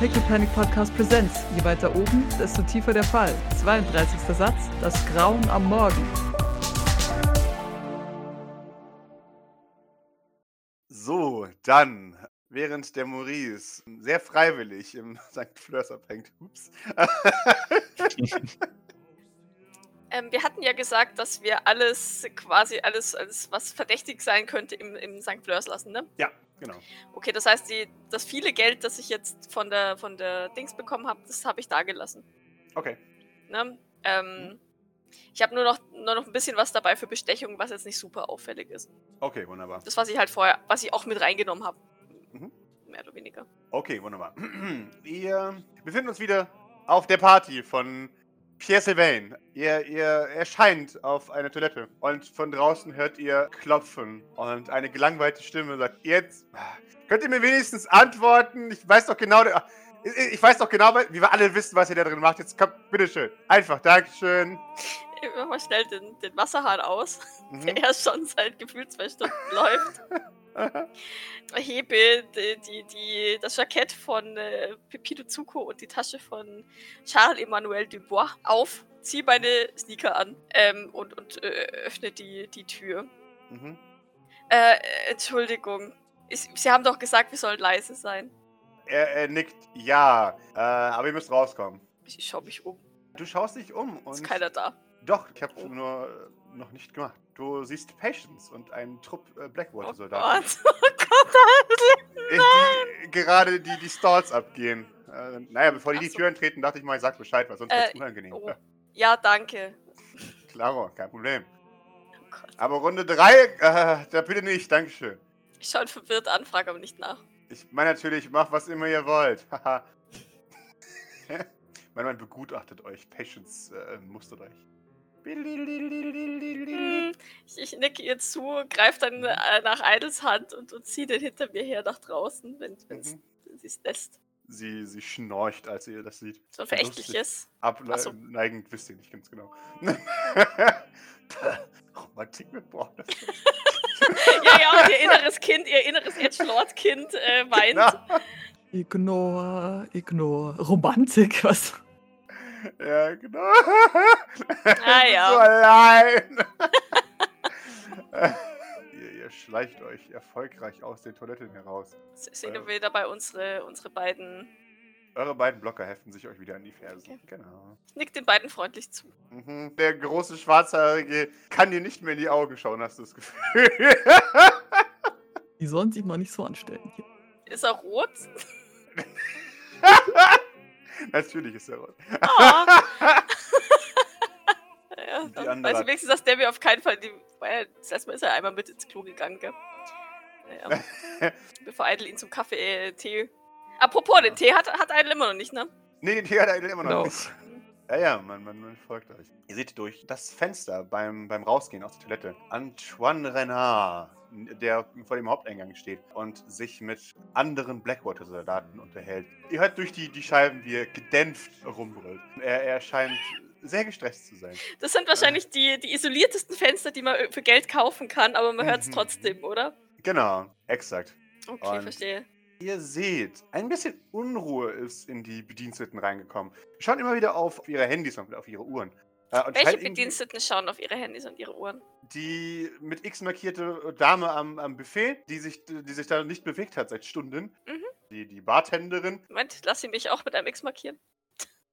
Pickle Panic Podcast Presents. Je weiter oben, desto tiefer der Fall. 32. Satz, das Grauen am Morgen. So, dann, während der Maurice sehr freiwillig im St. Fleurs abhängt, ups, Ähm, wir hatten ja gesagt, dass wir alles, quasi alles, alles was verdächtig sein könnte, im, im St. Fleurs lassen, ne? ja, genau. Okay, das heißt, die, das viele Geld, das ich jetzt von der, von der Dings bekommen habe, das habe ich da gelassen. Okay, Ne? Ähm, ich habe nur noch, nur noch ein bisschen was dabei für Bestechung, was jetzt nicht super auffällig ist. okay, wunderbar. Das, was ich halt vorher, was ich auch mit reingenommen habe. Mhm. Mehr oder weniger. Okay, wunderbar. Wir befinden uns wieder auf der Party von Pierre Sylvain. Ihr, ihr erscheint auf einer Toilette und von draußen hört ihr Klopfen und eine gelangweilte Stimme sagt, jetzt könnt ihr mir wenigstens antworten? Ich weiß doch genau, ich, ich weiß doch genau, wie wir alle wissen, was ihr da drin macht. Jetzt kommt, bitteschön. Einfach, Dankeschön. Ich mach mal schnell den, den Wasserhahn aus, Mhm. der erst schon seit gefühlt zwei Stunden läuft. hebe die, die, die, das Jackett von äh, Pepito Zuko und die Tasche von Charles-Emmanuel Dubois auf, ziehe meine Sneaker an ähm, und, und äh, öffne die, die Tür. Mhm. Äh, Entschuldigung. Ich, Sie haben doch gesagt, wir sollen leise sein. Er, er nickt, ja, äh, aber ihr müsst rauskommen. Ich schaue mich um. Du schaust dich um und... Ist keiner da. Doch, ich habe Oh. nur äh, noch nicht gemacht. Du siehst Patience und einen Trupp äh, Oh Blackwater-Soldaten, Gott. Oh Gott. die gerade die, die Stalls abgehen. Äh, naja, bevor die Ach die. Türen treten, dachte ich mal, ich sag Bescheid, weil sonst wird's Äh, unangenehm. oh. Ja, danke. klaro, kein Problem. Oh. Aber Runde 3, äh, da bitte nicht, Dankeschön. Ich schaue verwirrt an, frage aber nicht nach. Ich meine natürlich, macht was immer ihr wollt. Haha. man, man begutachtet euch. Patience äh, mustert euch. Ich, ich nicke ihr zu, greife dann äh, nach Idles Hand und, und ziehe den hinter mir her nach draußen, wenn wenn's- Mhm. wenn sie es lässt. Sie, sie schnorcht, als ihr das sieht. So verächtliches. Ach so. Abneigend wisst ihr nicht ganz genau. Romantik mit Braun. ja, ja, und ihr inneres Kind, ihr inneres Edgelord-Kind äh, weint. Genau. Ignore, ignore. Romantik, was? Ja, genau. Ah, ja. So allein. ihr, ihr schleicht euch erfolgreich aus den Toiletten heraus. Sehen wir dabei unsere, unsere beiden. Eure beiden Blocker heften sich euch wieder an die Fersen. Okay. Genau. Ich nick den beiden freundlich zu. Mhm. Der große Schwarzhaarige kann dir nicht mehr in die Augen schauen, hast du das Gefühl. Die sollen sich mal nicht so anstellen hier. Ist er rot? Natürlich ist er rot. Ah. ja, Die dann andere weiß ich hat- wenigstens, dass der mir auf keinen Fall. Die, das erste Mal ist er einmal mit ins Klo gegangen, gell? Naja. Bevor Idle ihn zum Kaffee, äh, Tee. Apropos, den Tee hat, hat Idle immer noch nicht, ne? Nee, den Tiger hat er immer noch Genau. nicht. Ja, ja, man, man, man folgt euch. Ihr seht durch das Fenster beim, beim Rausgehen aus der Toilette Antoine Renard, der vor dem Haupteingang steht und sich mit anderen Blackwater-Soldaten unterhält. Ihr hört durch die, die Scheiben, wie er gedämpft rumbrüllt. Er, er scheint sehr gestresst zu sein. Das sind wahrscheinlich die, die isoliertesten Fenster, die man für Geld kaufen kann, aber man hört es Mhm. trotzdem, oder? Genau, exakt. Okay, Und- verstehe. Ihr seht, ein bisschen Unruhe ist in die Bediensteten reingekommen. Schauen immer wieder auf ihre Handys und auf ihre Uhren. Äh, Welche irgendwie- Bediensteten schauen auf ihre Handys und ihre Uhren? die mit X markierte Dame am, am Buffet, die sich, die sich da nicht bewegt hat seit Stunden. Mhm. Die, die Bartenderin. Moment, lass sie mich auch mit einem X markieren.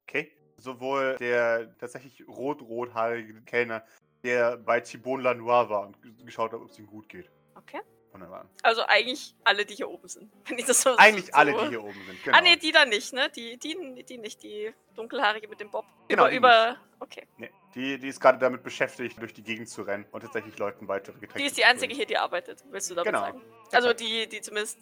Okay. Sowohl der tatsächlich rot-rothaarige Kellner, der bei Thibon Lanois war und geschaut hat, ob es ihm gut geht. Okay. Wunderbar. Also eigentlich alle, die hier oben sind. Wenn ich das so Eigentlich so alle, die hier oben sind. Genau. Ah, nee, die da nicht, ne? Die, die, die nicht, die dunkelhaarige mit dem Bob. Genau, über, die über. Okay. Nee, die, die ist gerade damit beschäftigt, durch die Gegend zu rennen und tatsächlich Leuten weitere Getränke Die ist die einzige hier, die arbeitet, willst du damit Genau. sagen? Also die, die zumindest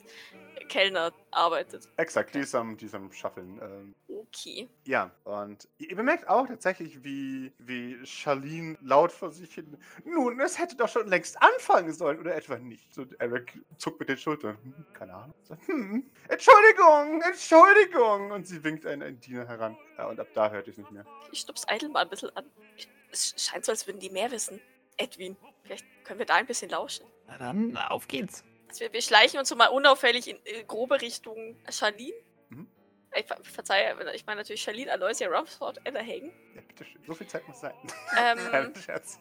Kellner arbeitet. Exakt, die ist am, die ist am Schaffeln. Ähm, Okay. Ja, und ihr bemerkt auch tatsächlich, wie, wie Charlene laut vor sich hin. Nun, es hätte doch schon längst anfangen sollen, oder etwa nicht? So, Eric zuckt mit den Schultern. Hm, keine Ahnung. So, hm, Entschuldigung, Entschuldigung! Und sie winkt einen, einen Diener heran. Ja, und ab da hört ihr es nicht mehr. Ich stups Idle mal ein bisschen an. Es scheint so, als würden die mehr wissen. Edwin, vielleicht können wir da ein bisschen lauschen. Na dann, auf geht's. Also wir, wir schleichen uns so mal unauffällig in, äh, grobe Richtung Charlene. Ich ver verzeihe, ich meine natürlich Charlene Aloysia Rumsford Ellerhagen. Ja, bitteschön. So viel Zeit muss sein. Ähm, Kleiner Scherz.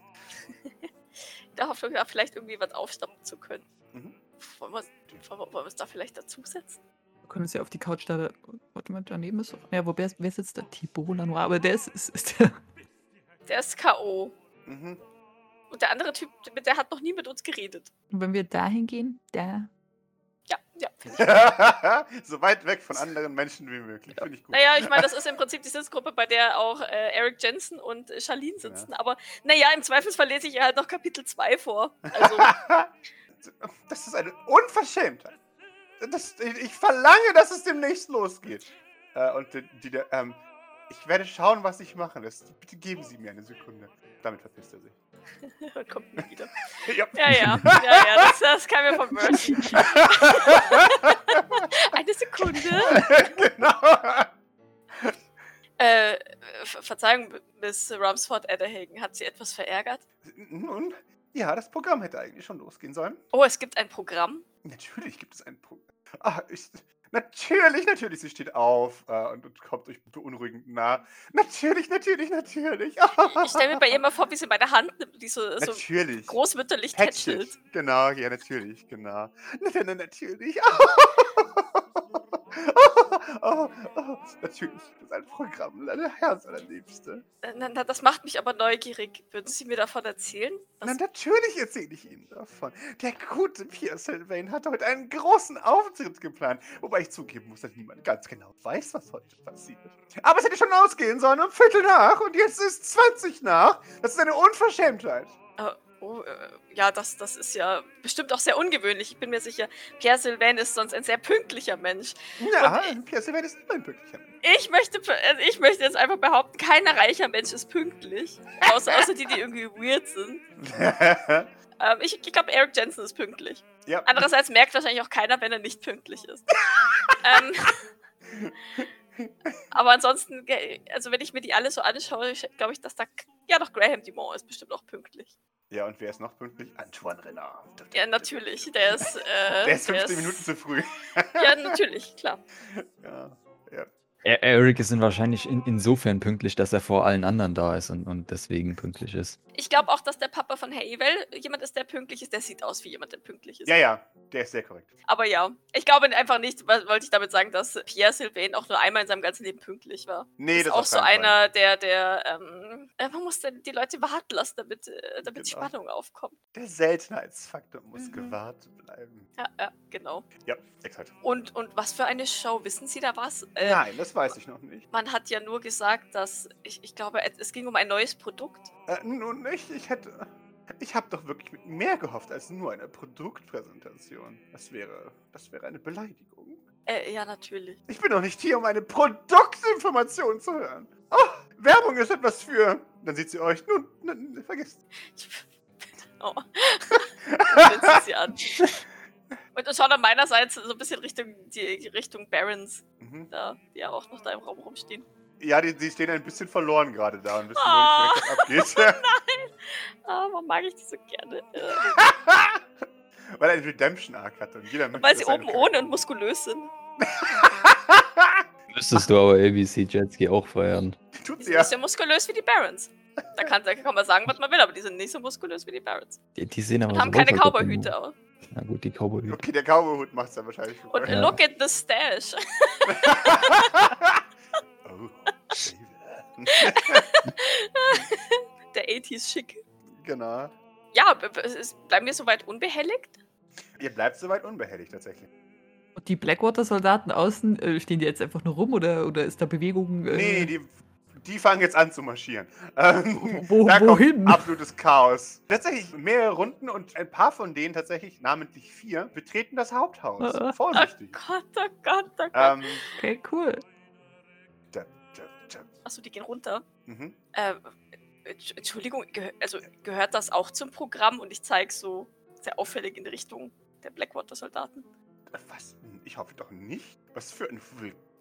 in der Hoffnung, da vielleicht irgendwie was aufstappen zu können. Mhm. Wollen wir, wollen es da vielleicht dazusetzen? Wir können uns ja auf die Couch da. Warte mal, daneben ist. Ja, wo wer, wer sitzt da? Thibaut Lanois, aber der ist, ist, ist der. Der ist K.O. Mhm. Und der andere Typ, der hat noch nie mit uns geredet. Und wenn wir dahin gehen, der. Ja, ja. so weit weg von anderen Menschen wie möglich. Finde ich gut. Naja, ich meine, das ist im Prinzip die Sitzgruppe, bei der auch äh, Eric Jensen und äh, Charlene sitzen. Aber naja, im Zweifelsfall lese ich ihr halt noch Kapitel 2 vor. Also, Das ist eine Unverschämtheit. Das, ich, ich verlange, dass es demnächst losgeht. Äh, und die, die, der, ähm, ich werde schauen, was ich machen lässt. Bitte geben Sie mir eine Sekunde. Damit verpisst er sich. und kommt nie wieder. Ja. Ja, ja, ja, ja, das, das kam mir von Mercy. Eine Sekunde. genau. Äh, Ver- Verzeihung, Miss Rumsford Adderhagen, hat sie etwas verärgert? Nun, ja, das Programm hätte eigentlich schon losgehen sollen. Oh, es gibt ein Programm. Natürlich gibt es ein Programm. Ah, ich, natürlich, natürlich, sie steht auf äh, und, und kommt euch beunruhigend nah. Natürlich, natürlich, natürlich. Ich stelle mir bei ihr mal vor, wie sie meine Hand nimmt, die so, so großmütterlich Tätschelt. Genau, ja, natürlich, genau. Na, na, na, natürlich. Oh, oh, natürlich gibt es ein Programm, meine Herz allerliebste. Na, na, das macht mich aber neugierig. Würden Sie mir davon erzählen? Was- Na, natürlich erzähle ich Ihnen davon. Der gute Pierre Sylvain hat heute einen großen Auftritt geplant. Wobei ich zugeben muss, dass niemand ganz genau weiß, was heute passiert. Aber es hätte schon ausgehen sollen um Viertel nach und jetzt ist 20 nach. Das ist eine Unverschämtheit. Äh, oh, äh, ja, das, das ist ja bestimmt auch sehr ungewöhnlich. Ich bin mir sicher, Pierre Sylvain ist sonst ein sehr pünktlicher Mensch. Ja, Pierre Sylvain ist immer ein Pünktlicher. Ich möchte, also ich möchte jetzt einfach behaupten, kein reicher Mensch ist pünktlich. Außer, außer die, die irgendwie weird sind. Ähm, ich ich glaube, Eric Jensen ist pünktlich. ja. Andererseits merkt wahrscheinlich auch keiner, wenn er nicht pünktlich ist. ähm, aber ansonsten, also wenn ich mir die alle so anschaue, glaube ich, dass da, ja doch, Graham Dumont ist bestimmt auch pünktlich. Ja, und wer ist noch pünktlich? Antoine Renard. Ja, natürlich, der ist... Äh, Der ist 15 Minuten zu früh. Ja, natürlich, klar. Ja, ja. E- Eric ist wahrscheinlich in, insofern pünktlich, dass er vor allen anderen da ist und, und deswegen pünktlich ist. Ich glaube auch, dass der Papa von Havel jemand ist, der pünktlich ist. Der sieht aus wie jemand, der pünktlich ist. Ja, ja, der ist sehr korrekt. Aber ja, ich glaube einfach nicht, wollte ich damit sagen, dass Pierre Sylvain auch nur einmal in seinem ganzen Leben pünktlich war. Nee, ist das auch auf so einer, der, der, ähm, äh, man muss die Leute warten lassen, damit, äh, damit Genau. Spannung aufkommt. Der Seltenheitsfaktor muss Mhm. gewahrt bleiben. Ja, ja, genau. Ja, exakt. Und, und was für eine Show, wissen Sie da was? Äh, Nein, das weiß ich noch nicht. Man hat ja nur gesagt, dass, ich, ich glaube, es ging um ein neues Produkt. Äh, nun nicht, ich hätte. Ich habe doch wirklich mit mehr gehofft als nur eine Produktpräsentation. Das wäre. Das wäre eine Beleidigung. Äh, ja, natürlich. Ich bin doch nicht hier, um eine Produktinformation zu hören. Oh, Werbung ist etwas für. Dann sieht sie euch. Nun, nun vergesst. Ich, oh. Dann sitzt sie an. Und und schaut an meinerseits so ein bisschen Richtung, die Richtung Barons, Mhm. da, die ja auch noch da im Raum rumstehen. Ja, die, die stehen ein bisschen verloren gerade da und wissen wohl nicht, was abgeht. Ah, warum mag ich die so gerne? Weil er einen Redemption-Arc hat und jeder möchte. weil sie oben ohne und muskulös sind. Müsstest du aber ABC Jetski auch feiern. Tut Die sie sind ja. nicht so muskulös wie die Barons. Da kann, da kann man sagen, was man will, aber die sind nicht so muskulös wie die Barons. Die, die sehen aber Und haben keine die- Cowboyhüte auch. Na gut, die Cowboyhüte. Okay, der Cowboy-Hut macht es dann wahrscheinlich. Und vorbei. Ja. look at the stash. Oh, Der 80s schick. genau. Ja, bleiben wir soweit unbehelligt? Ihr bleibt soweit unbehelligt tatsächlich. Und die Blackwater-Soldaten außen, äh, stehen die jetzt einfach nur rum oder, oder ist da Bewegung? Äh, Nee, die, die fangen jetzt an zu marschieren. Ähm, Wo- da wohin? kommt absolutes Chaos. Tatsächlich mehrere Runden und ein paar von denen, tatsächlich namentlich vier, betreten das Haupthaus. Äh, äh. Vorsichtig. Gott, oh Gott, oh Gott. Ähm, Okay, cool. da, da, da. Achso, die gehen runter. Mhm. Ähm, Entsch- Entschuldigung, gehö also gehört das auch zum Programm? Und ich zeige so sehr auffällig in die Richtung der Blackwater-Soldaten. Was? Ich hoffe doch nicht. Was für eine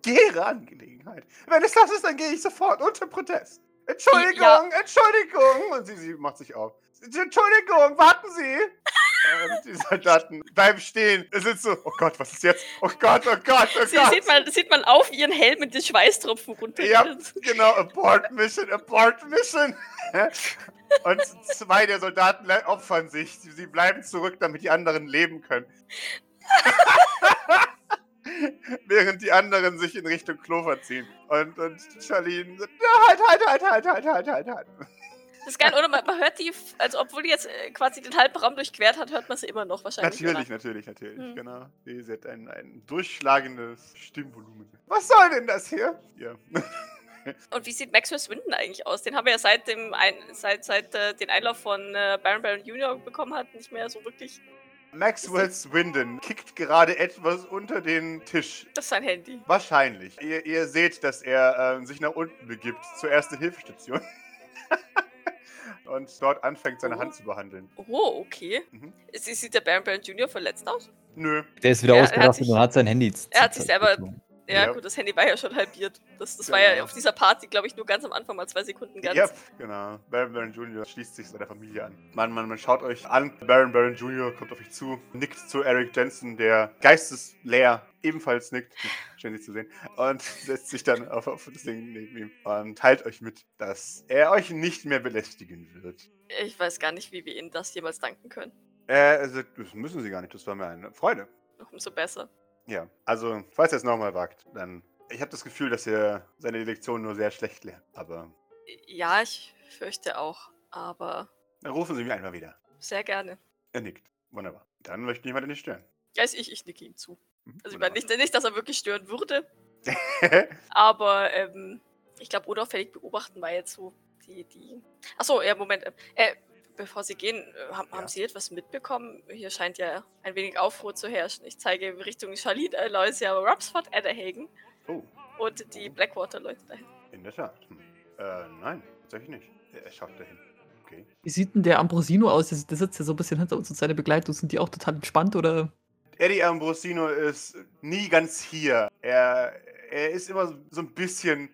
vulgäre Angelegenheit. Wenn es das ist, dann gehe ich sofort unter Protest. Entschuldigung, Ja. Entschuldigung. Und sie, sie macht sich auf. Entschuldigung, warten Sie. Und die Soldaten bleiben stehen. Es ist so, oh Gott, was ist jetzt? Oh Gott, oh Gott, oh Sie, Gott. sieht, man, sieht man auf ihren Helm die Schweißtropfen runter. Ja, genau, Abort Mission, Abort Mission. Und zwei der Soldaten opfern sich. Sie bleiben zurück, damit die anderen leben können. Während die anderen sich in Richtung Clover ziehen. Und, und Charlene sagt, "Ja, halt, halt, halt, halt, halt, halt, halt, halt. Das ist geil, oder? Man, man hört die, also obwohl die jetzt äh, quasi den halben Raum durchquert hat, hört man sie immer noch wahrscheinlich. Natürlich, oder? natürlich, natürlich, Hm. genau. Sie hat ein, ein durchschlagendes Stimmvolumen. Was soll denn das hier? Ja. Und wie sieht Maxwell Swindon eigentlich aus? Den haben wir ja seit dem ein, seit, seit äh, den Einlauf von äh, Baron Baron Jr. bekommen hat, nicht mehr so wirklich. Maxwell Swindon kickt gerade etwas unter den Tisch. Das ist sein Handy. Wahrscheinlich. Ihr, ihr seht, dass er ähm, sich nach unten begibt zur ersten Hilfestation. Und dort anfängt, seine Oh. Hand zu behandeln. Oh, okay. Mhm. Sie- Sieht der Baron Baron Jr. verletzt aus? Nö. Der ist wieder Ja, er ausgerastet und hat sein Handy. er hat sich selber-. Ja, Ja. gut, das Handy war ja schon halbiert. Das, das war ja Genau. auf dieser Party, glaube ich, nur ganz am Anfang mal zwei Sekunden ganz. Ja, genau. Baron Baron Jr. schließt sich seiner Familie an. Man, man, man schaut euch an. Baron Baron Jr. kommt auf euch zu, nickt zu Eric Jensen, der geistesleer ebenfalls nickt. Schön, dich zu sehen. Und setzt sich dann auf, auf das Ding neben ihm und teilt euch mit, dass er euch nicht mehr belästigen wird. Ich weiß gar nicht, wie wir ihnen das jemals danken können. Äh, also, das müssen sie gar nicht. Das war mir eine Freude. Umso besser. Ja, also, falls er es nochmal wagt, dann. Ich habe das Gefühl, dass er seine Lektion nur sehr schlecht lernt. Aber Ja, ich fürchte auch. Aber dann rufen Sie mich einfach wieder. sehr gerne. Er nickt. Wunderbar. Dann möchte ich niemanden nicht stören. Ja, ich, ich nicke ihm zu. Mhm, Also ich meine nicht, nicht, dass er wirklich stören würde, wunderbar. aber ähm, ich glaube, unauffällig beobachten war jetzt so die, die. Achso, ja, Moment. ähm, Äh, bevor Sie gehen, äh, haben, Ja. haben Sie etwas mitbekommen? Hier scheint ja ein wenig Aufruhr zu herrschen. Ich zeige Richtung Charlotte, Aloysia, Robsford, Adderhagen oh, und die Blackwater-Leute dahin. in der Tat. Hm. Äh, nein, tatsächlich nicht. Er schaut dahin. Okay. Wie sieht denn der Ambrosino aus? Der, der sitzt ja so ein bisschen hinter uns und seine Begleitung. Sind die auch total entspannt oder? Eddie Ambrosino ist nie ganz hier. Er, er ist immer so ein bisschen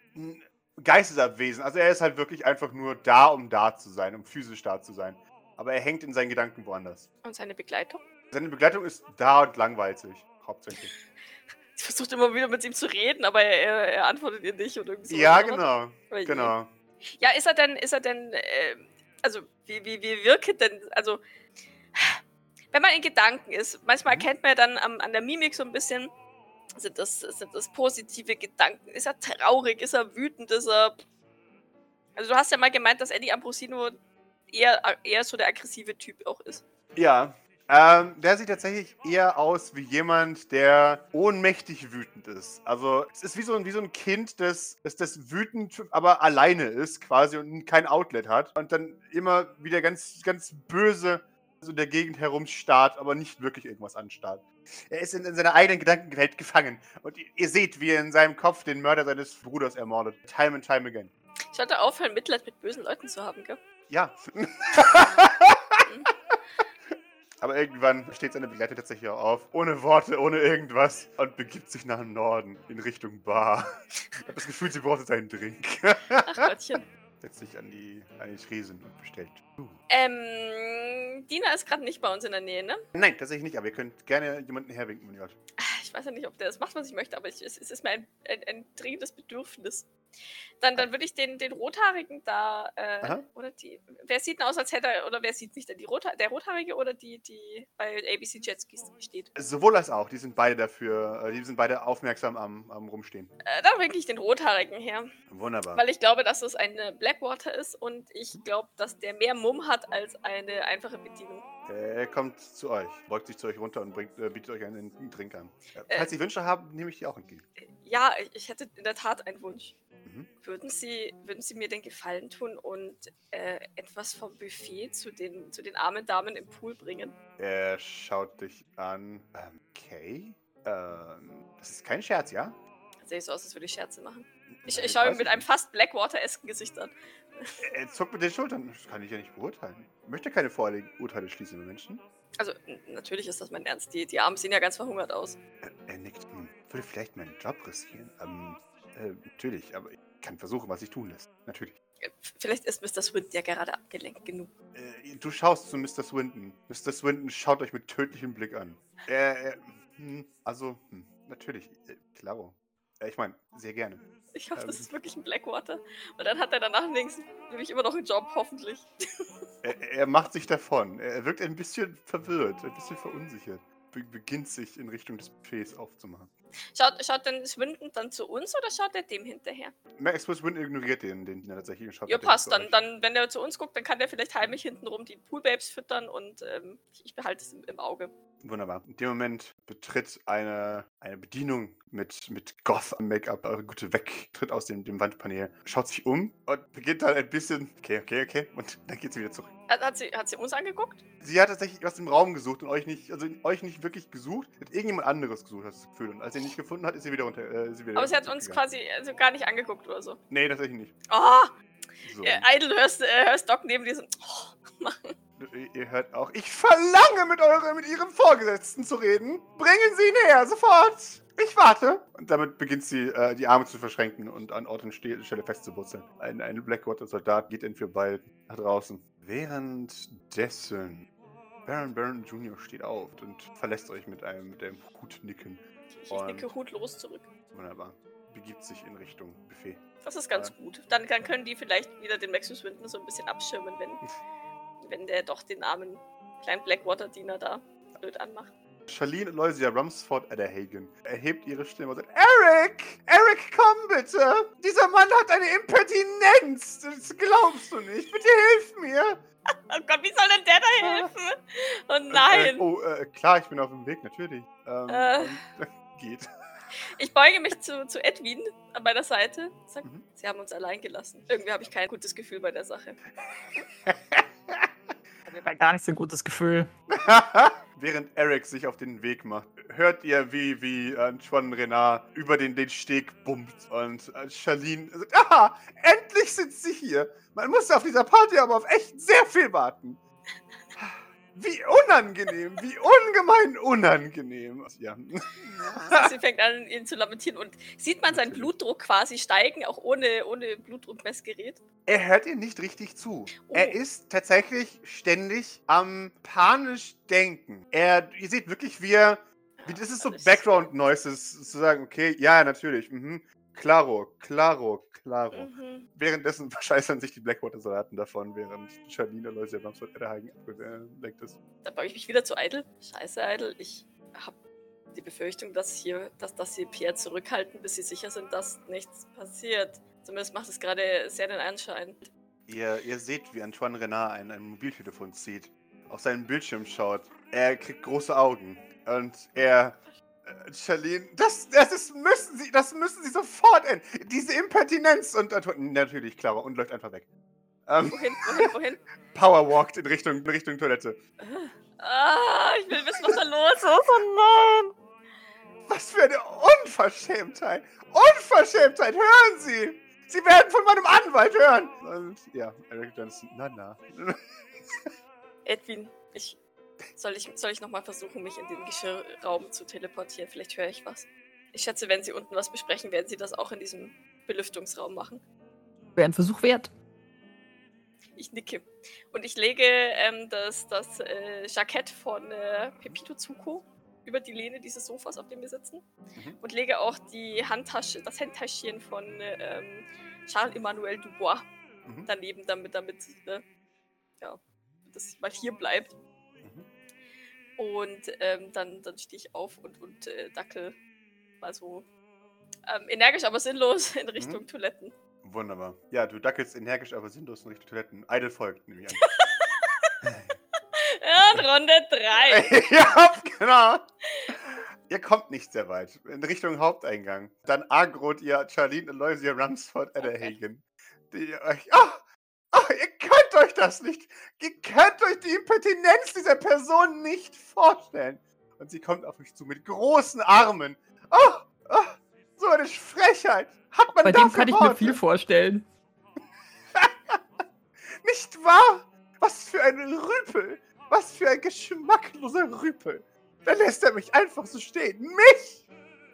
geistesabwesend. Also er ist halt wirklich einfach nur da, um da zu sein, um physisch da zu sein. Aber er hängt in seinen Gedanken woanders. Und seine Begleitung? Seine Begleitung ist da und langweilt sich, hauptsächlich. Sie versucht immer wieder mit ihm zu reden, aber er, er, antwortet ihr nicht oder irgendwie so. ja, genau, Oje. genau. Ja, ist er denn, ist er denn, äh, also wie, wie, wie wirkt denn, also wenn man in Gedanken ist, manchmal Mhm. erkennt man ja dann am, an der Mimik so ein bisschen, sind das, sind das positive Gedanken, ist er traurig, ist er wütend, ist er, also du hast ja mal gemeint, dass Eddie Ambrosino eher, eher so der aggressive Typ auch ist. Ja, ähm, der sieht tatsächlich eher aus wie jemand, der ohnmächtig wütend ist. Also es ist wie so ein, wie so ein Kind, das, das, das wütend, aber alleine ist quasi und kein Outlet hat und dann immer wieder ganz, ganz böse so in der Gegend herumstarrt, aber nicht wirklich irgendwas anstarrt. Er ist in, in seiner eigenen Gedankenwelt gefangen und ihr, ihr seht, wie er in seinem Kopf den Mörder seines Bruders ermordet. Time and time again. Ich sollte aufhören, Mitleid mit bösen Leuten zu haben, gell? Ja. Aber irgendwann steht seine Begleiter tatsächlich auch auf, ohne Worte, ohne irgendwas, und begibt sich nach Norden in Richtung Bar. Ich habe das Gefühl, sie braucht jetzt einen Drink. Ach Gottchen. Setzt sich an die, an die Tresen und bestellt. Uh. Ähm, Dina ist gerade nicht bei uns in der Nähe, ne? Nein, tatsächlich nicht, aber ihr könnt gerne jemanden herwinken, wenn ihr wollt. Ich weiß ja nicht, ob der das macht, was ich möchte, aber ich, es, es ist mir ein, ein, ein dringendes Bedürfnis. Dann, dann würde ich den, den Rothaarigen da, äh, oder die, wer sieht denn aus, als hätte er, oder wer sieht nicht, die Rotha der Rothaarige oder die, die bei ABC Jetskis steht? Sowohl als auch, die sind beide dafür, äh, die sind beide aufmerksam am, am Rumstehen. Äh, dann winke ich den Rothaarigen her, Wunderbar. weil ich glaube, dass es eine Blackwater ist und ich glaube, dass der mehr Mumm hat als eine einfache Bedienung. Er kommt zu euch, beugt sich zu euch runter und bringt, äh, bietet euch einen, einen Drink an. Äh, Äh. falls Sie Wünsche haben, nehme ich die auch entgegen. Ja, ich- hätte in der Tat einen Wunsch. Mhm. Würden Sie, würden Sie mir den Gefallen tun und äh, etwas vom Buffet zu den, zu den armen Damen im Pool bringen? Er schaut dich an. Ähm, okay. Ähm, das ist kein Scherz, ja? Sehe ich so aus, als würde ich Scherze machen. Ich, Ich ich schaue ihn mit nicht. einem fast Blackwater-esken Gesicht an. Er zuckt mit den Schultern. Das kann ich ja nicht beurteilen. Ich möchte keine voreiligen Urteile schließen über Menschen. Also, natürlich ist das mein Ernst. Die, die Armen sehen ja ganz verhungert aus. Er, er nickt. Würde vielleicht meinen Job riskieren. Ähm, Äh, natürlich, aber ich kann versuchen, was ich tun lässt. Natürlich. Äh, Vielleicht ist Mr. Swinton ja gerade abgelenkt genug. Äh, du schaust zu Mr. Swinton. Mr. Swinton schaut euch mit tödlichem Blick an. Hm, also, hm, natürlich, äh, klaro. Äh, ich meine, sehr gerne. Ich hoffe, das Ähm. ist wirklich ein Blackwater. Und dann hat er danach links nämlich immer noch einen Job, hoffentlich. Er, er macht sich davon. Er wirkt ein bisschen verwirrt, ein bisschen verunsichert. Be beginnt sich in Richtung des Buffets aufzumachen. Schaut, schaut denn Swinton dann zu uns oder schaut er dem hinterher? Max Swinton ignoriert den, den Diener tatsächlich schaut Ja, passt. Dann, dann, wenn er zu uns guckt, dann kann der vielleicht heimlich hintenrum die Poolbabes füttern und ähm, ich, ich behalte es im, im Auge. Wunderbar. In dem Moment betritt eine, eine Bedienung mit, mit Goth-Make-up eure Gute weg, tritt aus dem, dem Wandpanel, schaut sich um und beginnt dann ein bisschen, okay, okay, okay, und dann geht sie wieder zurück. Hat, sie, hat sie uns angeguckt? Sie hat tatsächlich was im Raum gesucht und euch nicht, also euch nicht wirklich gesucht, hat irgendjemand anderes gesucht, hast du das Gefühl. Und als sie ihn nicht gefunden hat, ist sie wieder runter. Äh, sie wieder Aber sie hat uns quasi also gar nicht angeguckt oder so. Nee, tatsächlich nicht. Oh, So. äh, Idle hörst, äh, hörst Doc neben dir so. Oh, Mann. Ihr- Ihr hört auch, ich verlange mit eurem, mit ihrem Vorgesetzten zu reden. Bringen Sie ihn her, sofort. Ich warte. Und damit beginnt sie, äh, die Arme zu verschränken und an Ort und Ste- Stelle festzuwurzeln. Ein, ein Blackwater-Soldat geht entweder bald nach draußen. Währenddessen, Baron Baron Jr. steht auf und verlässt euch mit einem, mit einem Hutnicken. Ich, ich nicke hutlos zurück. Wunderbar. Begibt sich in Richtung Buffet. Das ist ganz gut. Dann, dann können die vielleicht wieder den Maxus Swinton so ein bisschen abschirmen, wenn, wenn der doch den armen kleinen Blackwater-Diener da blöd anmacht. Charlene Aloysia Rumsford Adderhagen erhebt ihre Stimme und sagt: Eric! Eric, komm bitte! Dieser Mann hat eine Impertinenz! Das glaubst du nicht! Bitte hilf mir! Oh Gott, wie soll denn der da helfen? Oh nein! Äh, oh, äh, klar, ich bin auf dem Weg, natürlich. Ähm, Äh. äh, geht. Ich beuge mich zu, zu Edwin an meiner Seite. Sag, Mhm. sie haben uns allein gelassen. Irgendwie habe ich kein gutes Gefühl bei der Sache. Gar nicht so ein gutes Gefühl. Während Eric sich auf den Weg macht, hört ihr, wie, wie Antoine Renard über den, den Steg bummt und äh, Charlene sagt, aha, endlich sind sie hier. Man musste auf dieser Party aber auf echt sehr viel warten. Wie unangenehm, wie ungemein unangenehm. Ja. Sie fängt an, ihn zu lamentieren und sieht man seinen. Blutdruck quasi steigen, auch ohne, ohne Blutdruckmessgerät. Er hört ihr nicht richtig zu. Oh. Er ist tatsächlich ständig am panisch denken. Er, ihr seht wirklich, wie er, wie, das ist so Alles. Background Noises, zu sagen, okay, ja, natürlich, mhm, claro, claro, claro. Mhm. Währenddessen verscheißern sich die Blackwater-Soldaten davon, während Charlene Aloysia Bamsford Edderhagen abgelenkt ist. Dann beuge ich mich wieder zu Idle. Scheiße, Idle. Ich habe die Befürchtung, dass hier, dass, dass sie Pierre zurückhalten, bis sie sicher sind, dass nichts passiert. Zumindest macht es gerade sehr den Anschein. Ihr, ihr seht, wie Antoine Renard ein, ein Mobiltelefon zieht, auf seinen Bildschirm schaut. Er kriegt große Augen und er. Äh, Charlene, das, das ist, müssen Sie, das müssen Sie sofort enden. Diese Impertinenz und Antoine, natürlich, Clara, und läuft einfach weg. Ähm, Wohin, wohin, wohin? Powerwalkt in Richtung, in Richtung Toilette. Ah, ich will wissen, was da los ist. Oh nein. Was für eine Unverschämtheit! Unverschämtheit! Hören Sie! Sie werden von meinem Anwalt hören! Und ja, Eric Johnson, na na. Edwin, ich. Soll ich, soll ich nochmal versuchen, mich in den Geschirrraum zu teleportieren? Vielleicht höre ich was. Ich schätze, wenn Sie unten was besprechen, werden Sie das auch in diesem Belüftungsraum machen. Wäre ein Versuch wert. Ich nicke. Und ich lege ähm, das, das äh, Jackett von äh, Pepito Zuko über die Lehne dieses Sofas, auf dem wir sitzen. Mhm. Und lege auch die Handtasche, das Handtäschchen von ähm, Charles-Emmanuel Dubois Mhm. daneben, damit, damit ne, ja, das mal hier bleibt. Mhm. Und ähm, dann, dann stehe ich auf und, und äh, dackel mal so ähm, energisch, aber sinnlos in Richtung Toiletten. Wunderbar. Ja, du dackelst energisch, aber sinnlos in Richtung Toiletten. Idle folgt, nehme ich an. Ja, Runde 3. ja, genau. Ihr kommt nicht sehr weit. In Richtung Haupteingang. Dann agrot ihr Charlene Aloysia Rumsford Adderhagen. Die euch. Oh, könnt euch das nicht. Ihr könnt euch die Impertinenz dieser Person nicht vorstellen. Und sie kommt auf euch zu mit großen Armen. Oh, oh so eine Frechheit. Hat man Bei dem kann ich mir Worte? viel vorstellen. Nicht wahr? Was für ein Rüpel! Was für ein geschmackloser Rüpel! Da lässt er mich einfach so stehen. Mich!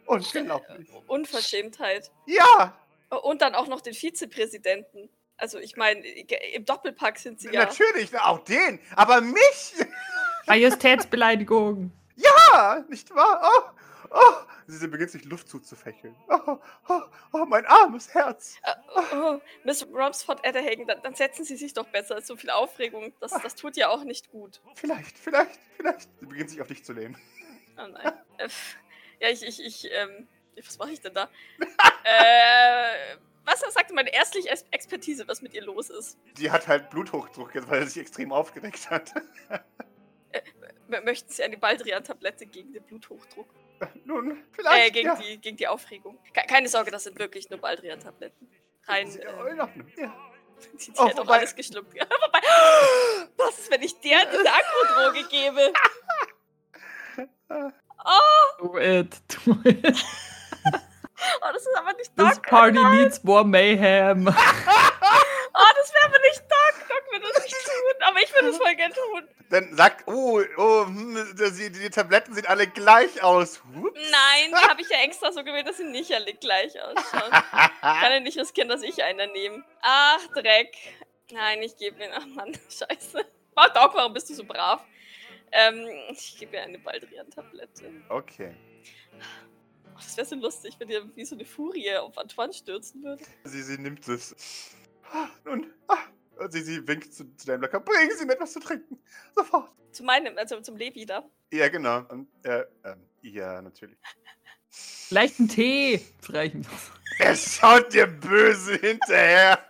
Unglaublich. Unverschämtheit. Ja, Und dann auch noch den Vizepräsidenten. Also ich meine, im Doppelpack sind sie ja. natürlich, na, auch den. Aber mich? Majestätsbeleidigung. Ja, nicht wahr? Oh, oh. Sie beginnt sich Luft zuzufächeln. Oh, oh, oh, mein armes Herz. Äh, oh, Miss Romsford Etterhagen, dann, dann setzen Sie sich doch besser. So viel Aufregung, das, das tut ja auch nicht gut. Vielleicht, vielleicht, vielleicht. Sie beginnt sich auf dich zu lehnen. Oh nein. Äh, ja, ich, ich, ich, ähm, was mache ich denn da? äh, was sagte meine ärztliche Ex- Expertise, was mit ihr los ist? Die hat halt Bluthochdruck jetzt, weil er sich extrem aufgeregt hat. M möchten Sie eine Baldrian-Tablette gegen den Bluthochdruck? Nun, vielleicht. Äh, gegen, ja. die, gegen die Aufregung. Ke keine Sorge, das sind wirklich nur Baldrian-Tabletten. Rein, Sie- äh, oh, ja. die, die Oh, hat doch alles geschluckt. Ja, wobei, was ist, wenn ich der diese Akrodroge gebe? Oh, Do it. Do it. Oh, das ist aber nicht This Doc. party needs more mayhem. Oh, das wäre aber nicht Doc. Doc würde das nicht tun. Aber ich würde es voll gern tun. Dann sagt, oh, oh, hm, die, die Tabletten sehen alle gleich aus. Hups. Nein, die habe ich ja extra so gewählt, dass sie nicht alle gleich ausschauen. Kann ja nicht riskieren, dass ich einer nehme. Ach, Dreck. Nein, ich gebe mir. Ach Mann, scheiße. Oh, Doc, warum bist du so brav? Ähm, ich gebe ihr eine Baldrian-Tablette. Okay. Das wäre so lustig, wenn ihr wie so eine Furie auf Antoine stürzen würde. Sie, sie nimmt es. Ah, Nun, ah, und sie, sie winkt zu, zu deinem Locker. Bringen Sie mir etwas zu trinken. Sofort. Zu meinem, also zum Levi da. Ja, genau. Und, äh, ähm, ja, natürlich. Vielleicht einen Tee. Reichen. Er schaut dir böse hinterher,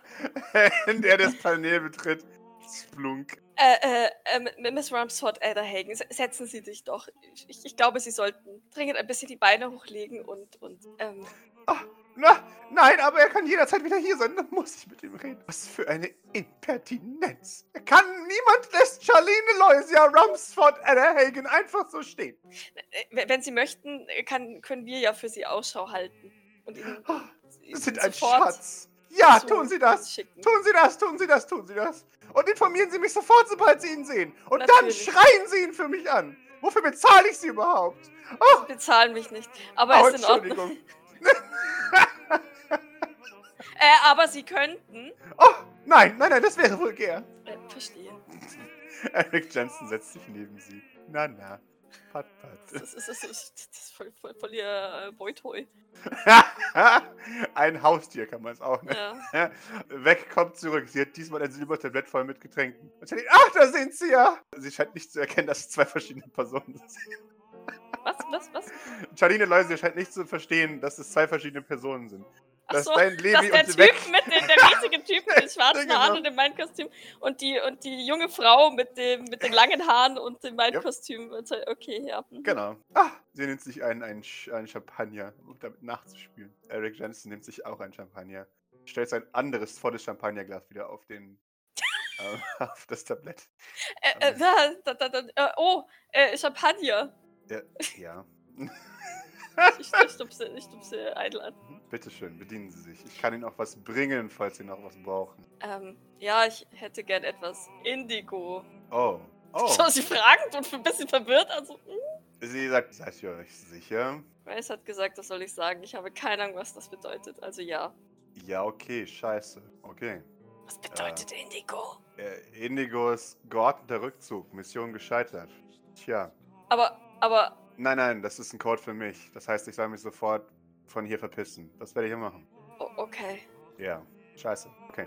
wenn er das Panel betritt. Splunk. Äh, äh, äh, Miss Ramsford Elderhagen, se- setzen Sie sich doch. Ich, ich, glaube, Sie sollten dringend ein bisschen die Beine hochlegen und, und, ähm, Ah, na, nein, aber er kann jederzeit wieder hier sein. Dann muss ich mit ihm reden. Was für eine Impertinenz. Er kann, niemand lässt Charlene Loisia Rumsford Hagen einfach so stehen. äh, wenn Sie möchten, kann, können wir ja für Sie Ausschau halten. Und Ihnen, Ah, Sie sind ein Schatz. Ja, tun Sie das. Schicken. Tun Sie das, tun Sie das, tun Sie das. Und informieren Sie mich sofort, sobald Sie ihn sehen. Und Natürlich. dann schreien Sie ihn für mich an. Wofür bezahle ich Sie überhaupt? Oh, Bezahlen mich nicht. Aber oh ist in Ordnung. Äh, aber Sie könnten. Oh, nein, nein, nein, das wäre vulgär. Äh, verstehe. Eric Jensen setzt sich neben sie. Na, na. Pat, pat. Das ist, das ist, das ist voll, voll, voll ihr äh, Beutoi. Ein Haustier kann man es auch nennen. Ja. Weg, kommt zurück. Sie hat diesmal ein Silbertablett voll mit Getränken. Und Charlie, ach, da sind sie ja. Sie scheint nicht zu erkennen, dass es zwei verschiedene Personen sind. Was, was, was? Charlene Läuse scheint nicht zu verstehen, dass es zwei verschiedene Personen sind. Dass so, dein dass Levi der und Typ Weg. mit den, der riesige Typ mit den schwarzen Genau. Haaren und dem Meinkostüm und die, und die junge Frau mit, dem, mit den langen Haaren und dem Meinkostüm. Also, Okay, ja. mhm. Genau. Ah, sie nimmt sich einen, einen, einen Champagner, um damit nachzuspielen. Eric Jensen nimmt sich auch einen Champagner. Stellt sein anderes volles Champagnerglas wieder auf den. äh, auf das Tablett. Äh, äh, da, da, da, da, äh, oh, äh, Champagner. Ja. ja. Ich, ich stupse, ich stupse Idle an. Bitte schön, bedienen Sie sich. Ich kann Ihnen auch was bringen, falls Sie noch was brauchen. Ähm, ja, ich hätte gern etwas Indigo. Oh. Oh. Schau sie fragend und ein bisschen verwirrt. Also, hm. Sie sagt, seid ihr euch sicher? Grace hat gesagt, das soll ich sagen. Ich habe keine Ahnung, was das bedeutet. Also ja. Ja, okay, scheiße. Okay. Was bedeutet Indigo? Äh, Indigos geordneter Rückzug. Mission gescheitert. Tja. Aber, aber, Nein, nein, das ist ein Code für mich. Das heißt, ich soll mich sofort von hier verpissen. Das werde ich ja machen. o- okay. Ja, scheiße. Okay.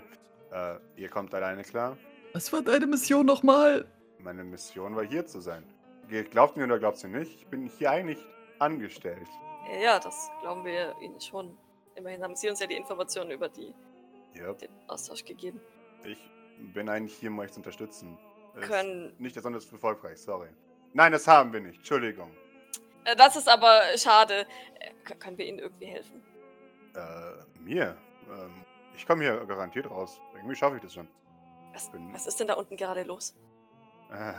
Äh, ihr kommt alleine klar? Was war deine Mission nochmal? Meine Mission war hier zu sein. Ihr Glaubt mir oder glaubt ihr nicht? Ich bin hier eigentlich angestellt. Ja, ja, das glauben wir Ihnen schon. Immerhin haben Sie uns ja die Informationen über die, Ja, den Austausch gegeben. ich bin eigentlich hier, um euch zu unterstützen. Es Können. Nicht besonders erfolgreich, sorry. Nein, das haben wir nicht. Entschuldigung. Äh, das ist aber schade. Können wir Ihnen irgendwie helfen? Äh, mir? Ähm, ich komme hier garantiert raus. Irgendwie schaffe ich das schon. Was, Bin- was ist denn da unten gerade los? Äh,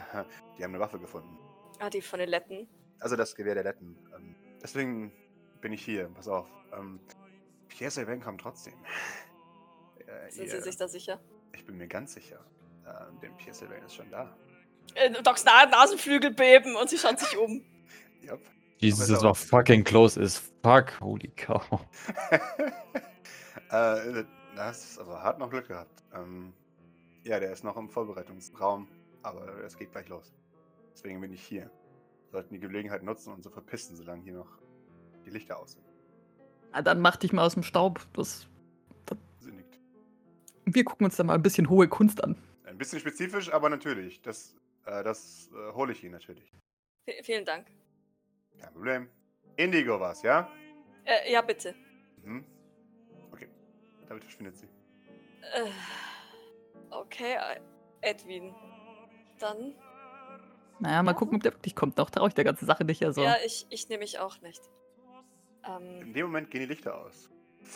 die haben eine Waffe gefunden. Ah, die von den Letten. Also das Gewehr der Letten. Ähm, deswegen bin ich hier. Pass auf. Ähm, Pierre Sylvain kommt trotzdem. Äh, Sind ihr- Sie sich da sicher? Ich bin mir ganz sicher. Äh, denn Pierre Sylvain ist schon da. Äh, Docs Na Nasenflügel beben und sie schaut sich um. Jupp. Jesus, das ist war auch- fucking close as fuck. Holy cow. äh, das ist aber hart noch Glück gehabt. Ähm, ja, der ist noch im Vorbereitungsraum, aber es geht gleich los. Deswegen bin ich hier. Sollten die Gelegenheit nutzen und so verpissen, solange hier noch die Lichter aus sind. Ah, dann mach dich mal aus dem Staub. Das, Sindigt. wir gucken uns da mal ein bisschen hohe Kunst an. Ein bisschen spezifisch, aber natürlich. Das, äh, das äh, hole ich Ihnen natürlich. V vielen Dank. Kein Problem. Indigo war's, ja? Äh, ja, bitte. Mhm. Okay. Damit verschwindet sie. Äh, okay, äh, Edwin. Dann. Naja, mal Ja. gucken, ob der wirklich kommt. Noch traue ich der ganzen Sache nicht. Also. Ja, ich, ich nehme mich auch nicht. In Ähm, dem Moment gehen die Lichter aus.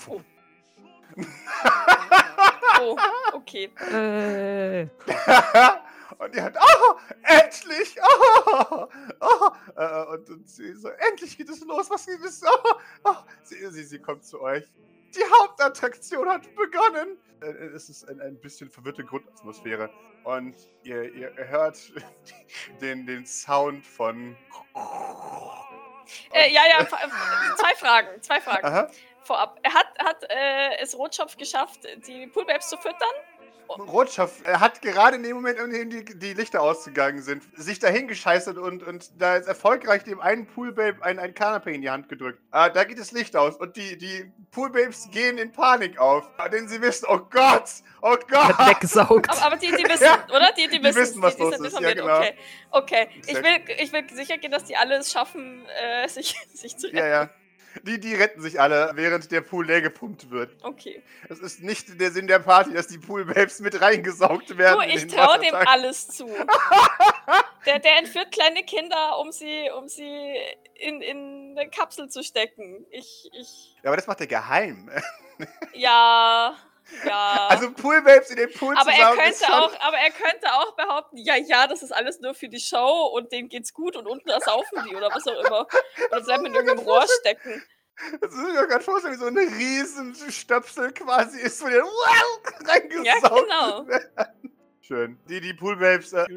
Oh. oh, okay. Äh, und die hat, oh, endlich, oh, oh, und, und sie so, endlich geht es los, was sie wissen, oh, oh. Sie, sie, sie kommt zu euch. Die Hauptattraktion hat begonnen. Äh, Es ist ein, ein bisschen verwirrte Grundatmosphäre. Und ihr, ihr hört den, den Sound von. Äh, ja, ja, zwei Fragen, zwei Fragen. Aha. Vorab. Hat, hat äh, es Rotschopf geschafft, die Poolbabes zu füttern? Rotschopf er hat gerade in dem Moment, in dem die, die Lichter ausgegangen sind, sich dahin gescheißert und, und da ist erfolgreich dem einen Poolbabe ein, ein Kanapé in die Hand gedrückt. Ah, da geht das Licht aus und die, die Poolbabes gehen in Panik auf, denn sie wissen, oh Gott, oh hat Gott. weggesaugt. Aber, aber die, die wissen, Ja. oder? Die, die Die wissen, wissen, was die, die los ist, ja, genau. Okay, okay. Ich will, ich will sicher gehen, dass die alle es schaffen, äh, sich, sich zu retten. Ja, ja. Die, die retten sich alle, während der Pool leer gepumpt wird. Okay. Es ist nicht der Sinn der Party, dass die Poolbabes mit reingesaugt werden. Du, ich traue dem alles zu. Der, der entführt kleine Kinder, um sie, um sie in, in eine Kapsel zu stecken. Ich, ich, Ja, aber das macht er geheim. ja, ja. Also Poolbabes in den Pool aber zu er könnte auch, aber er könnte auch behaupten, ja, ja, das ist alles nur für die Show und denen geht's gut und unten ersaufen die oder was auch immer. Oder bleiben in irgendeinem Rohr stecken. Das ist mir gerade vorstellen, wie so ein riesen Stöpsel quasi ist, wo der wow, reingesaugt Ja, genau. wird. Schön. Die, die Poolbabes, äh,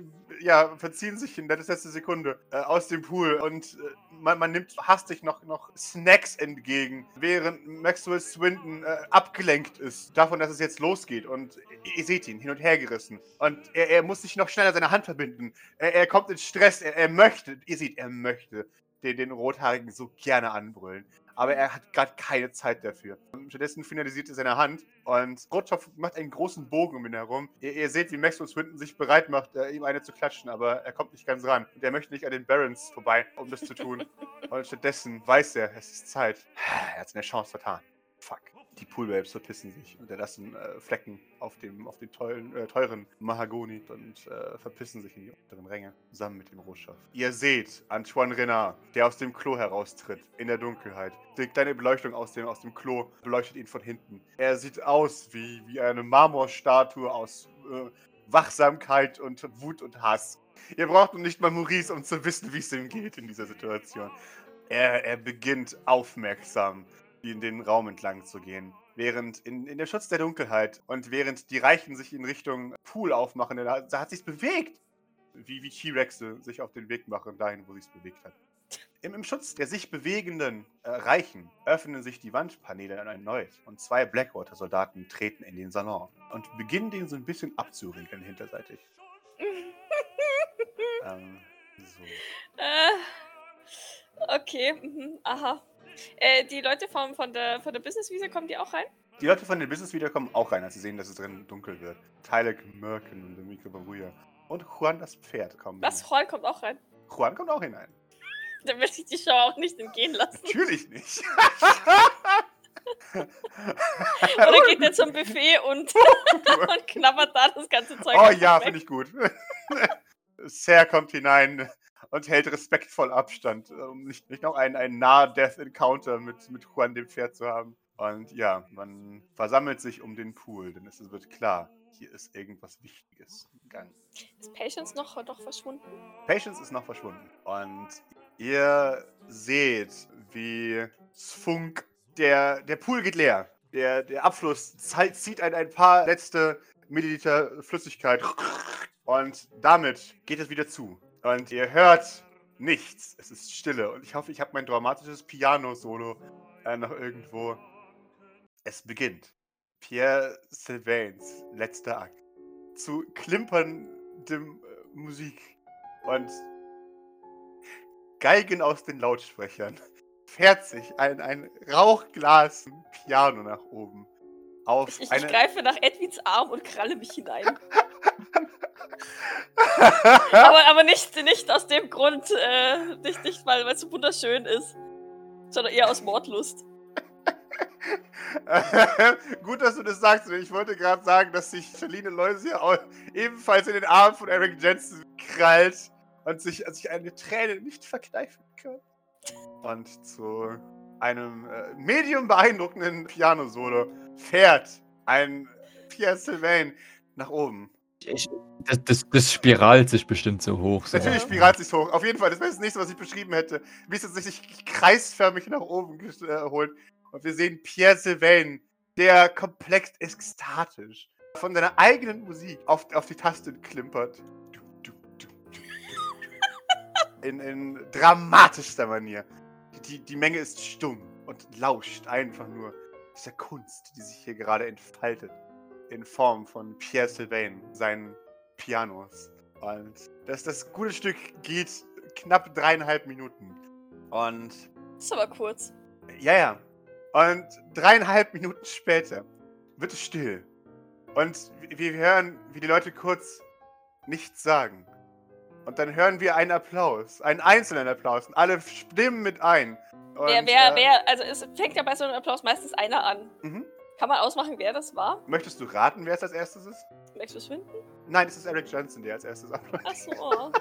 ja, verziehen sich in der letzten Sekunde äh, aus dem Pool und äh, man, man nimmt hastig noch, noch Snacks entgegen, während Maxwell Swinton äh, abgelenkt ist davon, dass es jetzt losgeht und ihr seht ihn hin und her gerissen und er, er muss sich noch schneller seine Hand verbinden. Er, er kommt in Stress, er, er möchte, ihr seht, er möchte den, den Rothaarigen so gerne anbrüllen. Aber er hat gerade keine Zeit dafür. Stattdessen finalisiert er seine Hand und Rotschopf macht einen großen Bogen um ihn herum. Ihr, ihr seht, wie Maxwell Swinton sich bereit macht, äh, ihm eine zu klatschen, aber er kommt nicht ganz ran. Und er möchte nicht an den Barons vorbei, um das zu tun. und stattdessen weiß er, es ist Zeit. Er hat seine Chance vertan. Fuck. Die Poolbabes verpissen sich und erlassen äh, Flecken auf dem, auf dem tollen, äh, teuren Mahagoni und äh, verpissen sich in die unteren Ränge, zusammen mit dem Rohstoff. Ihr seht Antoine Renard, der aus dem Klo heraustritt, in der Dunkelheit. Die kleine Beleuchtung aus dem, aus dem Klo beleuchtet ihn von hinten. Er sieht aus wie, wie eine Marmorstatue aus äh, Wachsamkeit und Wut und Hass. Ihr braucht nicht mal Maurice, um zu wissen, wie es ihm geht in dieser Situation. Er, er beginnt aufmerksam in den Raum entlang zu gehen. Während in, in der Schutz der Dunkelheit und während die Reichen sich in Richtung Pool aufmachen, da, da hat sich's bewegt. Wie, wie T-Rexe sich auf den Weg machen, dahin, wo sich's bewegt hat. Im, Im Schutz der sich bewegenden äh, Reichen öffnen sich die Wandpaneele dann erneut und zwei Blackwater-Soldaten treten in den Salon und beginnen den so ein bisschen abzuriegeln hinterseitig. Ähm, so. Äh, okay, mhm, aha. Äh, die Leute vom, von der, von der Business-Visa, kommen die auch rein? Die Leute von den Business wieder kommen auch rein, als sie sehen, dass es drin dunkel wird. Tylek Merkin und Mika Baruja. Und Juan das Pferd kommen. Was? Juan kommt auch rein? Juan kommt auch hinein. Dann will ich die Show auch nicht entgehen lassen. Natürlich nicht. Oder geht er zum Buffet und, und knabbert da das ganze Zeug oh ja, finde ich gut. Ser kommt hinein und hält respektvoll Abstand, um nicht, nicht noch einen, einen Nah-Death-Encounter mit, mit Juan dem Pferd zu haben. Und ja, man versammelt sich um den Pool, denn es wird klar, hier ist irgendwas Wichtiges im Gang. Ist Patience noch, noch verschwunden? Patience ist noch verschwunden. Und ihr seht, wie Sfunk, der, der Pool geht leer. Der, der Abfluss zieht ein, ein paar letzte Milliliter Flüssigkeit. Und damit geht es wieder zu. Und ihr hört nichts. Es ist Stille. Und ich hoffe, ich habe mein dramatisches Piano-Solo äh, noch irgendwo. Es beginnt. Pierre Sylvains letzter Akt. Zu klimperndem äh, Musik und Geigen aus den Lautsprechern fährt sich ein, ein Rauchglas Piano nach oben. Auf Ich, ich, eine... ich greife nach Edwins Arm und kralle mich hinein. aber aber nicht, nicht aus dem Grund, äh, nicht, nicht weil es so wunderschön ist, sondern eher aus Mordlust. Gut, dass du das sagst. denn Ich wollte gerade sagen, dass sich Charlene Loisier auch ebenfalls in den Arm von Eric Jensen krallt und sich, sich eine Träne nicht verkneifen kann. Und zu einem äh, medium beeindruckenden Piano-Solo fährt ein Pierre Sylvain nach oben. Ich, das, das, das spiralt sich bestimmt so hoch. So. Natürlich spiralt sich hoch. Auf jeden Fall, das wäre das nächste, was ich beschrieben hätte. Wie es sich kreisförmig nach oben geholt. Und wir sehen Pierre Sylvain, der komplett ekstatisch von seiner eigenen Musik auf, auf die Taste klimpert. In, in dramatischster Manier. Die, die Menge ist stumm und lauscht einfach nur dieser Kunst, die sich hier gerade entfaltet. In Form von Pierre Sylvain, seinen Pianos. Und das, das gute Stück geht knapp dreieinhalb Minuten. Und Das ist aber kurz. ja, ja. Und dreieinhalb Minuten später wird es still. Und wir hören, wie die Leute kurz nichts sagen. Und dann hören wir einen Applaus, einen einzelnen Applaus. Und alle stimmen mit ein. Und, wer, wer, äh, wer, also es fängt ja bei so einem Applaus meistens einer an. Mhm. Kann man ausmachen, wer das war? Möchtest du raten, wer es als erstes ist? Max verschwinden? Nein, es ist Eric Johnson, der als erstes applaudiert. Achso. Oh.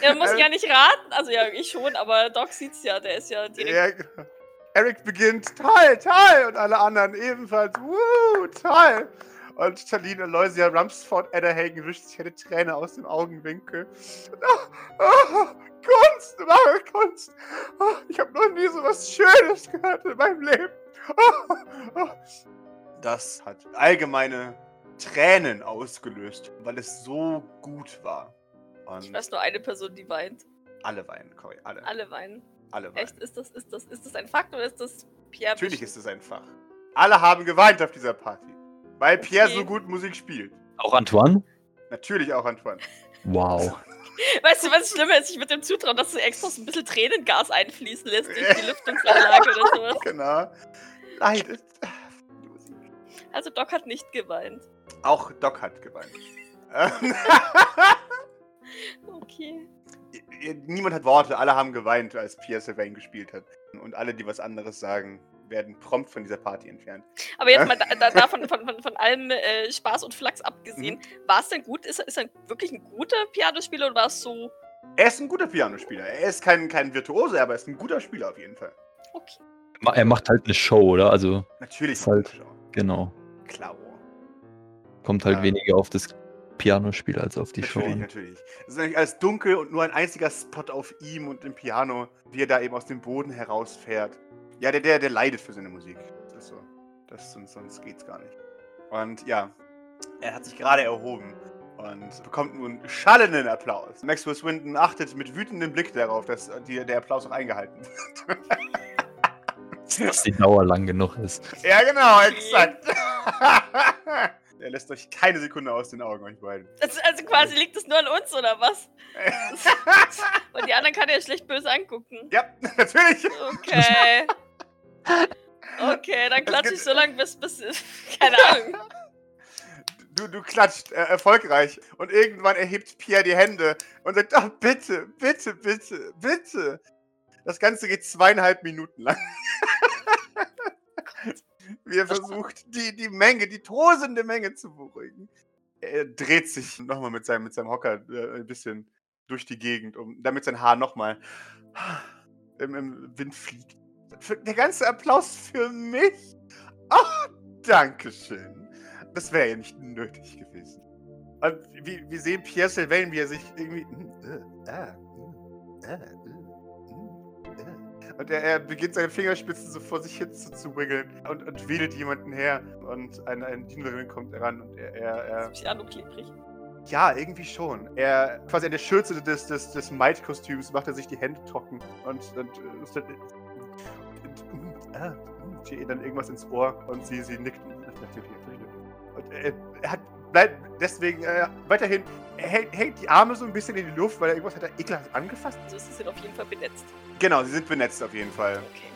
Ja, muss ja nicht raten. Also ja, ich schon, aber Doc sieht's ja, der ist ja direkt. Ja, genau. Eric beginnt, toll, toll! Und alle anderen ebenfalls, wuh, toll! Und Charlene Aloysia Rumsford Adderhagen wischt sich eine Träne aus dem Augenwinkel. Oh, oh, Kunst, wahre Kunst! Oh, ich habe noch nie so was Schönes gehört in meinem Leben. Oh, oh. Das hat allgemeine Tränen ausgelöst, weil es so gut war. Und Ich weiß nur eine Person, die weint. alle weinen, Cory, alle. Alle weinen. Alle weinen. Echt? Ist das, ist das, ist das ein Fakt oder ist das Pierre? Natürlich ist es einfach. Alle haben geweint auf dieser Party. Weil Pierre Okay. so gut Musik spielt. Auch Antoine? Natürlich auch Antoine. Wow. Weißt du, was schlimmer ist? Ich würde dem zutrauen, dass du extra so ein bisschen Tränengas einfließen lässt durch die Lüftungsanlage oder sowas. Genau. Leidet. Also Doc hat nicht geweint. Auch Doc hat geweint. Okay. Niemand hat Worte, alle haben geweint, als Pierre Sylvain gespielt hat. Und alle, die was anderes sagen, werden prompt von dieser Party entfernt. Aber jetzt mal da, da, davon von, von, von allem äh, Spaß und Flachs abgesehen, Mhm. war es denn gut? Ist, er- ist er wirklich ein guter Pianospieler oder war es so, Er ist ein guter Pianospieler. Er ist kein, kein Virtuose, aber er ist ein guter Spieler auf jeden Fall. okay. Er macht halt eine Show, oder? Also, Natürlich. Ist halt- genau. Klar. Kommt halt Ja. weniger auf das Pianospiel als auf die Show. Natürlich, natürlich. Es ist eigentlich alles dunkel und nur ein einziger Spot auf ihm und dem Piano, wie er da eben aus dem Boden herausfährt. Ja, der, der, der leidet für seine Musik. Das ist so. Das, sonst, sonst geht's gar nicht. Und ja, er hat sich gerade erhoben und bekommt nun schallenden Applaus. Maxwell Swindon achtet mit wütendem Blick darauf, dass die, der Applaus auch eingehalten wird. Dass die Dauer lang genug ist. ja, genau, exakt. er lässt euch keine Sekunde aus den Augen, euch beiden. Also, also quasi liegt es nur an uns, oder was? Und die anderen kann er ja schlecht böse angucken. ja, natürlich. Okay. Okay, dann klatsche ich so lange bis, bis. Keine Ahnung. Du, du klatscht äh, erfolgreich und irgendwann erhebt Pierre die Hände und sagt, oh, bitte, bitte, bitte, bitte. Das Ganze geht zweieinhalb Minuten lang. Wie er versucht, die, die Menge, die tosende Menge zu beruhigen. Er dreht sich nochmal mit seinem, mit seinem Hocker äh, ein bisschen durch die Gegend, um, damit sein Haar nochmal im, im Wind fliegt. Der ganze Applaus für mich? Oh, Dankeschön. Das wäre ja nicht nötig gewesen. Und wir, wir sehen Pierre Sylvain, wie er sich irgendwie. äh, äh, äh, äh. Und er, er beginnt seine Fingerspitzen so vor sich hin zu, zu wiggeln und, und wedelt jemanden her. Und eine, eine Dienerin kommt heran und er, er, er Piano klebrig. Ja, irgendwie schon. Er, quasi an der Schürze des, des, des Might-Kostüms macht er sich die Hände trocken und, und, und, und, und ah, ihr dann irgendwas ins Ohr und sie, sie nickt. Natürlich. Und er, er hat, bleibt deswegen äh, weiterhin, er hält, hält die Arme so ein bisschen in die Luft, weil er irgendwas hat er ekelhaft angefasst. Also sie sind auf jeden Fall benetzt. Genau, sie sind benetzt auf jeden Fall. Okay.